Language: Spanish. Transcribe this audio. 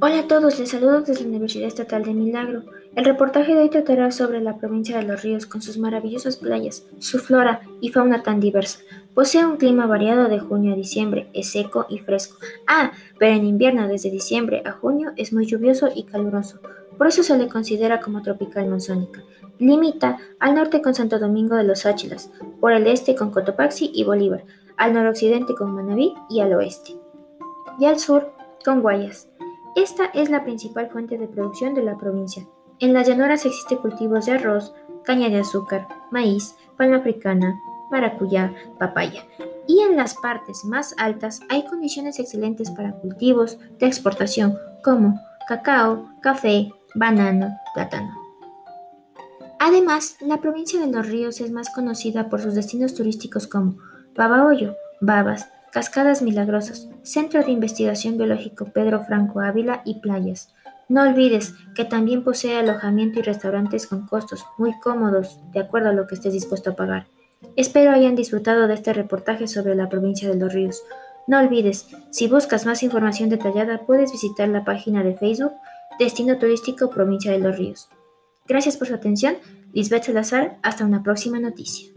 Hola a todos, les saludo desde la Universidad Estatal de Milagro. El reportaje de hoy tratará sobre la provincia de Los Ríos con sus maravillosas playas, su flora y fauna tan diversa. Posee un clima variado de junio a diciembre, es seco y fresco. Ah, pero en invierno desde diciembre a junio es muy lluvioso y caluroso. Por eso se le considera como tropical monzónica. Limita al norte con Santo Domingo de los Áchilas, por el este con Cotopaxi y Bolívar, al noroccidente con Manabí y al oeste. Y al sur con Guayas. Esta es la principal fuente de producción de la provincia. En las llanuras existen cultivos de arroz, caña de azúcar, maíz, palma africana, maracuyá, papaya. Y en las partes más altas hay condiciones excelentes para cultivos de exportación como cacao, café, banano, plátano. Además, la provincia de Los Ríos es más conocida por sus destinos turísticos como Babahoyo, Babas, Cascadas Milagrosas, Centro de Investigación Biológico Pedro Franco Ávila y playas. No olvides que también posee alojamiento y restaurantes con costos muy cómodos, de acuerdo a lo que estés dispuesto a pagar. Espero hayan disfrutado de este reportaje sobre la provincia de Los Ríos. No olvides, si buscas más información detallada, puedes visitar la página de Facebook Destino Turístico Provincia de Los Ríos. Gracias por su atención. Lisbeth Salazar, hasta una próxima noticia.